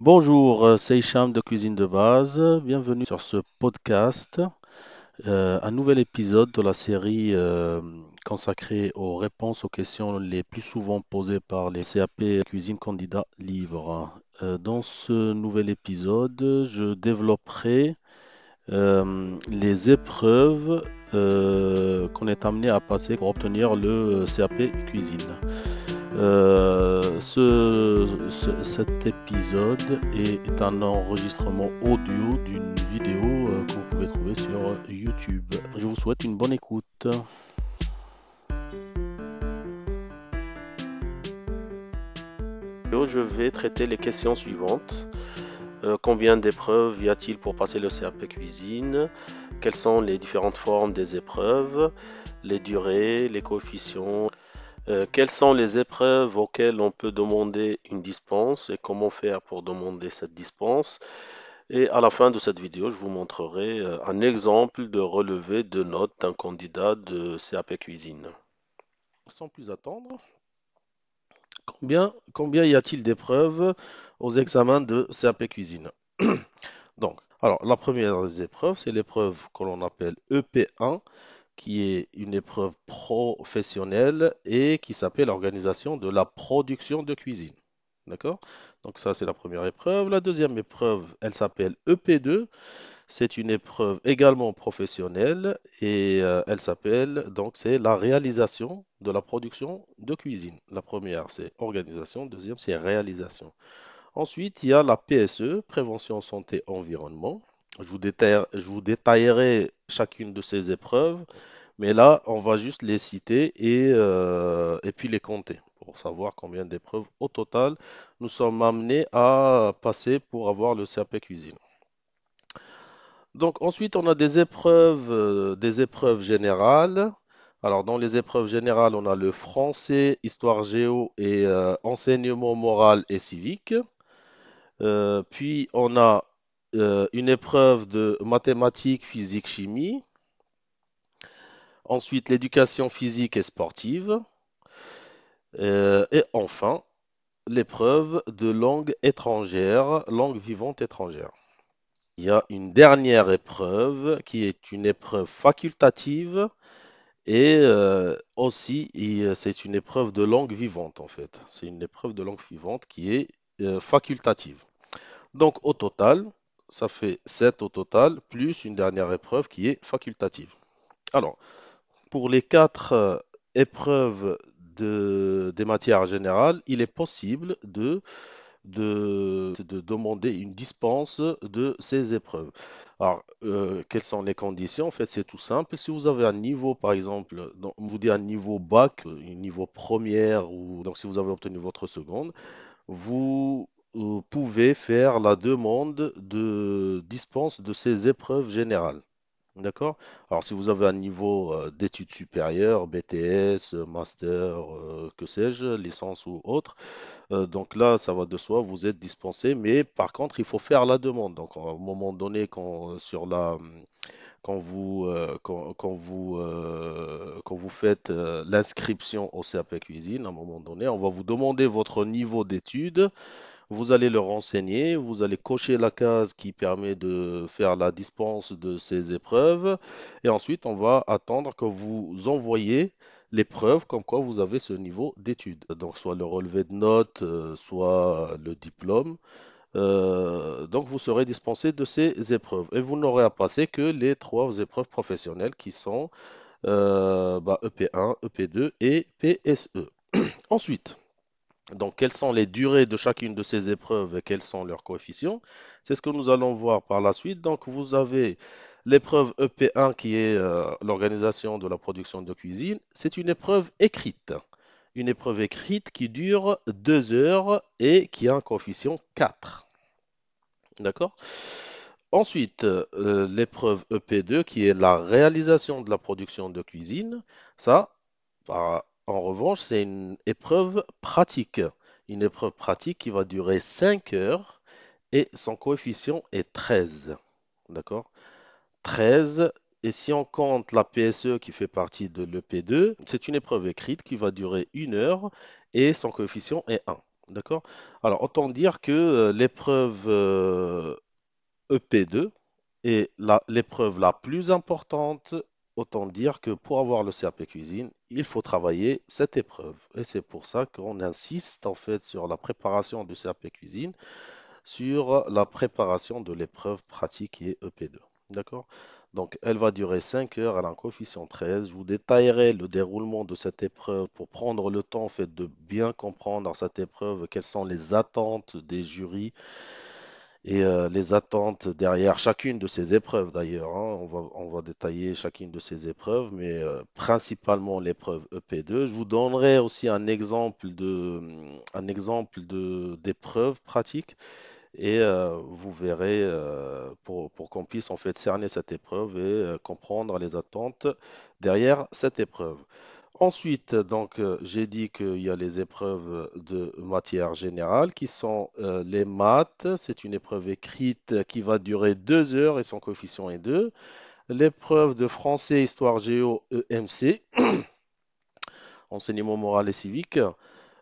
Bonjour, euh, c'est Hicham de Cuisine de Base. Bienvenue sur ce podcast, euh, un nouvel épisode de la série euh, consacrée aux réponses aux questions les plus souvent posées par les CAP Cuisine Candidats Livres. Euh, dans ce nouvel épisode, je développerai les épreuves qu'on est amené à passer pour obtenir le CAP Cuisine. Euh, ce- ce- cet épisode est un enregistrement audio d'une vidéo euh, que vous pouvez trouver sur YouTube. Je vous souhaite une bonne écoute. Je vais traiter les questions suivantes. Euh, combien d'épreuves y a-t-il pour passer le CAP cuisine? Quelles sont les différentes formes des épreuves? Les durées, les coefficients, Euh, quelles sont les épreuves auxquelles on peut demander une dispense et comment faire pour demander cette dispense? Et à la fin de cette vidéo, je vous montrerai euh, un exemple de relevé de notes d'un candidat de CAP Cuisine. Sans plus attendre, combien, combien y a-t-il d'épreuves aux examens de CAP Cuisine? Donc, alors la première des épreuves, c'est l'épreuve que l'on appelle EP1 qui est une épreuve professionnelle et qui s'appelle l'organisation de la production de cuisine. D'accord? Donc ça, c'est la première épreuve. La deuxième épreuve, elle s'appelle EP2. C'est une épreuve également professionnelle et euh, elle s'appelle, donc c'est la réalisation de la production de cuisine. La première, c'est organisation. Deuxième, c'est réalisation. Ensuite, il y a la PSE, prévention santé environnement. Je vous je vous détaillerai chacune de ces épreuves, mais là, on va juste les citer et, euh, et puis les compter pour savoir combien d'épreuves au total nous sommes amenés à passer pour avoir le CAP cuisine. Donc ensuite, on a des épreuves, euh, des épreuves générales. Alors dans les épreuves générales, on a le français, histoire géo et euh, enseignement moral et civique. Puis on a euh, une épreuve de mathématiques, physique, chimie. Ensuite, l'éducation physique et sportive. Euh, et enfin, l'épreuve de langue étrangère, langue vivante étrangère. Il y a une dernière épreuve qui est une épreuve facultative et euh, aussi c'est une épreuve de langue vivante en fait. C'est une épreuve de langue vivante qui est facultative. Donc au total, ça fait 7 au total, plus une dernière épreuve qui est facultative. Alors, pour les quatre euh, épreuves de- des matières générales, il est possible de, de, de demander une dispense de ces épreuves. Alors, euh, quelles sont les conditions? En fait, c'est tout simple. Si vous avez un niveau, par exemple, donc, on vous dit un niveau bac, un niveau première, ou donc si vous avez obtenu votre seconde, vous euh, pouvez faire la demande de dispense de ces épreuves générales. D'accord? Alors, si vous avez un niveau euh, d'études supérieures, BTS, euh, master, euh, que sais-je, licence ou autre, donc là, ça va de soi, vous êtes dispensé, mais par contre, il faut faire la demande. Donc, à un moment donné, quand, vous, quand, vous, faites l'inscription au CAP Cuisine, à un moment donné, on va vous demander votre niveau d'études. Vous allez le renseigner, vous allez cocher la case qui permet de faire la dispense de ces épreuves, et ensuite on va attendre que vous envoyiez les preuves comme quoi vous avez ce niveau d'études. Donc soit le relevé de notes, euh, soit le diplôme. Euh, donc vous serez dispensé de ces épreuves. Et vous n'aurez à passer que les trois épreuves professionnelles qui sont euh, bah, EP1, EP2 et PSE. Ensuite, donc, quelles sont les durées de chacune de ces épreuves et quels sont leurs coefficients? C'est ce que nous allons voir par la suite. Donc, vous avez l'épreuve EP1 qui est euh, l'organisation de la production de cuisine. C'est une épreuve écrite. Une épreuve écrite qui dure deux heures et qui a un coefficient 4. D'accord? Ensuite, euh, l'épreuve EP2 qui est la réalisation de la production de cuisine. Ça, par- en revanche, c'est une épreuve pratique. Une épreuve pratique qui va durer 5 heures et son coefficient est 13. D'accord? 13. Et si on compte la PSE qui fait partie de l'EP2, c'est une épreuve écrite qui va durer une heure et son coefficient est 1. D'accord? Alors, autant dire que euh, l'épreuve euh, EP2 est la- l'épreuve la plus importante. Autant dire que pour avoir le CAP cuisine, il faut travailler cette épreuve. Et c'est pour ça qu'on insiste en fait sur la préparation du CAP cuisine sur la préparation de l'épreuve pratique est EP2. D'accord? Donc, elle va durer 5 heures, elle a un coefficient 13. Je vous détaillerai le déroulement de cette épreuve pour prendre le temps en fait, de bien comprendre cette épreuve, quelles sont les attentes des jurys et euh, les attentes derrière chacune de ces épreuves d'ailleurs. hein. On va, détailler chacune de ces épreuves, mais euh, principalement l'épreuve EP2. Je vous donnerai aussi un exemple d'épreuve pratique et euh, vous verrez pour, pour qu'on puisse en fait cerner cette épreuve et comprendre les attentes derrière cette épreuve. Ensuite, donc, euh, j'ai dit qu'il y a les épreuves de matière générale qui sont euh, les maths. C'est une épreuve écrite qui va durer deux heures et son coefficient est 2. L'épreuve de français, histoire, géo, EMC, enseignement moral et civique.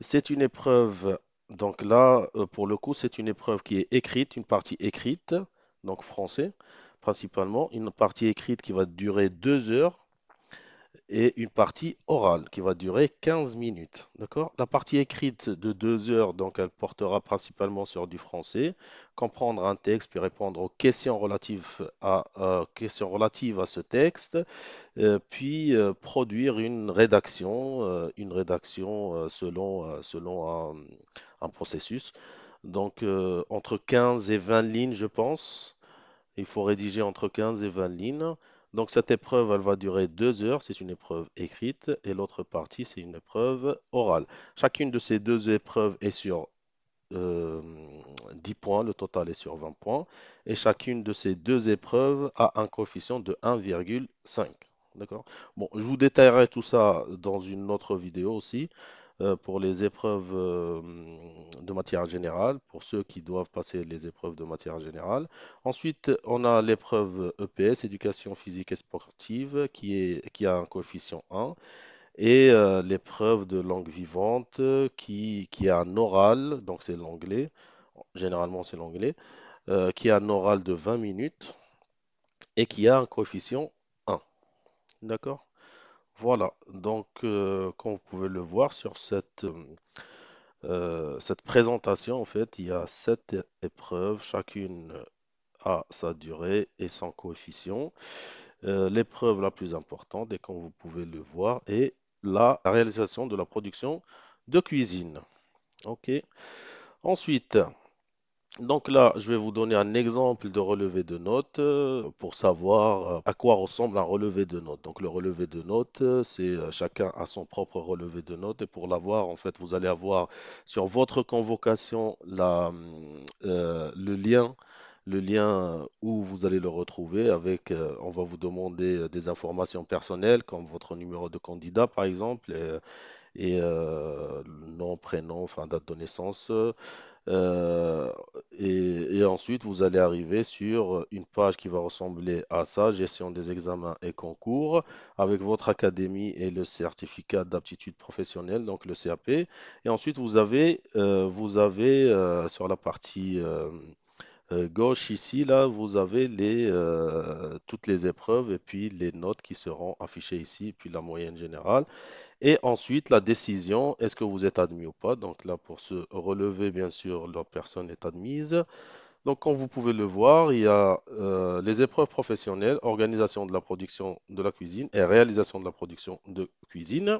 C'est une épreuve, donc là, euh, pour le coup, c'est une épreuve qui est écrite, une partie écrite, donc français principalement, une partie écrite qui va durer deux heures et une partie orale qui va durer 15 minutes. D'accord? La partie écrite de deux heures, donc elle portera principalement sur du français, comprendre un texte puis répondre aux questions relatives à, euh, ce texte, euh, puis euh, produire une rédaction, une rédaction selon, un, processus. Donc entre 15 et 20 lignes, je pense. Il faut rédiger entre 15 et 20 lignes. Donc cette épreuve, elle va durer deux heures. C'est une épreuve écrite et l'autre partie, c'est une épreuve orale. Chacune de ces deux épreuves est sur euh, 10 points. Le total est sur 20 points. Et chacune de ces deux épreuves a un coefficient de 1,5. D'accord? Bon, je vous détaillerai tout ça dans une autre vidéo aussi euh, pour les épreuves euh, de matière générale, pour ceux qui doivent passer les épreuves de matière générale. Ensuite, on a l'épreuve EPS, éducation physique et sportive, qui est, qui a un coefficient 1, et euh, l'épreuve de langue vivante, qui, a un oral, donc c'est l'anglais, généralement c'est l'anglais, euh, qui a un oral de 20 minutes et qui a un coefficient 1. D'accord? Voilà, donc euh, comme vous pouvez le voir sur cette, euh, Euh, cette présentation, en fait, il y a sept épreuves, chacune a sa durée et son coefficient. L'épreuve la plus importante, et comme vous pouvez le voir, est la réalisation de la production de cuisine. OK. Ensuite, donc là, je vais vous donner un exemple de relevé de notes euh, pour savoir euh, à quoi ressemble un relevé de notes. Donc le relevé de notes, euh, c'est chacun a son propre relevé de notes et pour l'avoir, en fait, vous allez avoir sur votre convocation le lien, le lien où vous allez le retrouver avec, on va vous demander des informations personnelles comme votre numéro de candidat par exemple et, nom, prénom, enfin date de naissance. Euh, et, ensuite, vous allez arriver sur une page qui va ressembler à ça, gestion des examens et concours, avec votre académie et le certificat d'aptitude professionnelle, donc le CAP. Et ensuite, vous avez, euh, vous avez euh, sur la partie gauche ici, là, vous avez toutes les épreuves et puis les notes qui seront affichées ici, puis la moyenne générale. Et ensuite, la décision, est-ce que vous êtes admis ou pas? Donc là, pour se relever, bien sûr, la personne est admise. Donc, comme vous pouvez le voir, il y a euh, les épreuves professionnelles, organisation de la production de la cuisine et réalisation de la production de cuisine.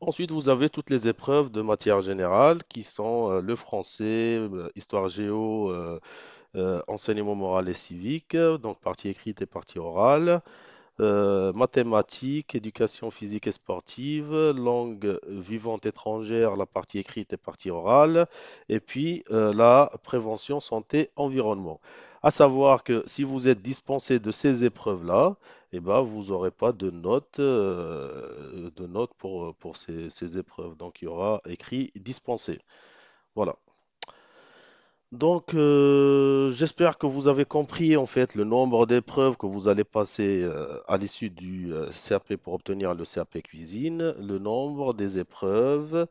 Ensuite, vous avez toutes les épreuves de matière générale qui sont euh, le français, euh, histoire géo, enseignement moral et civique, donc partie écrite et partie orale euh, mathématiques, éducation physique et sportive, langue vivante étrangère, la partie écrite et partie orale, et puis euh, la prévention santé environnement. À savoir que si vous êtes dispensé de ces épreuves-là, eh ben, vous n'aurez pas de notes, euh, de pour, pour ces, ces épreuves. Donc il y aura écrit dispensé. Voilà. Donc, euh, j'espère que vous avez compris en fait le nombre d'épreuves que vous allez passer euh, à l'issue du euh, CAP pour obtenir le CAP cuisine, le nombre des épreuves,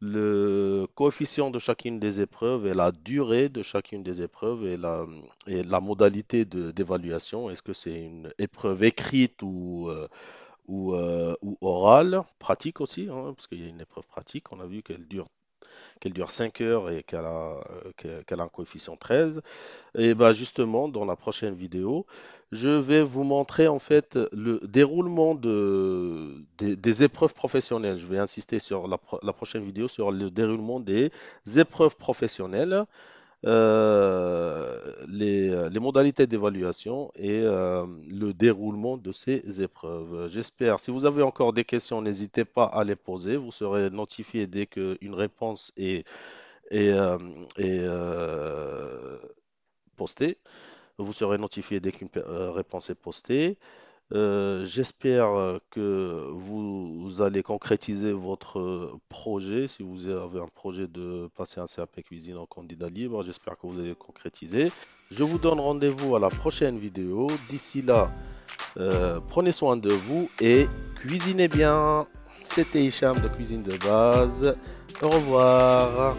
le coefficient de chacune des épreuves et la durée de chacune des épreuves et la, modalité d'évaluation. Est-ce que c'est une épreuve écrite ou, ou, euh, ou orale, pratique aussi, hein, parce qu'il y a une épreuve pratique. On a vu qu'elle dure, qu'elle dure 5 heures et qu'elle a, euh, a un coefficient 13. Et bah justement, dans la prochaine vidéo, je vais vous montrer en fait le déroulement de, des, épreuves professionnelles. Je vais insister sur la, la prochaine vidéo sur le déroulement des épreuves professionnelles, les, les modalités d'évaluation et euh, le déroulement de ces épreuves. J'espère, si vous avez encore des questions, n'hésitez pas à les poser. Vous serez notifié dès qu'une réponse est, euh, euh, postée. Vous serez notifié dès qu'une euh, réponse est postée. Euh, j'espère euh, que vous, allez concrétiser votre euh, projet. Si vous avez un projet de passer un CAP cuisine en candidat libre, j'espère que vous allez le concrétiser. Je vous donne rendez-vous à la prochaine vidéo. D'ici là, prenez soin de vous et cuisinez bien. C'était Hicham de Cuisine de Base. Au revoir.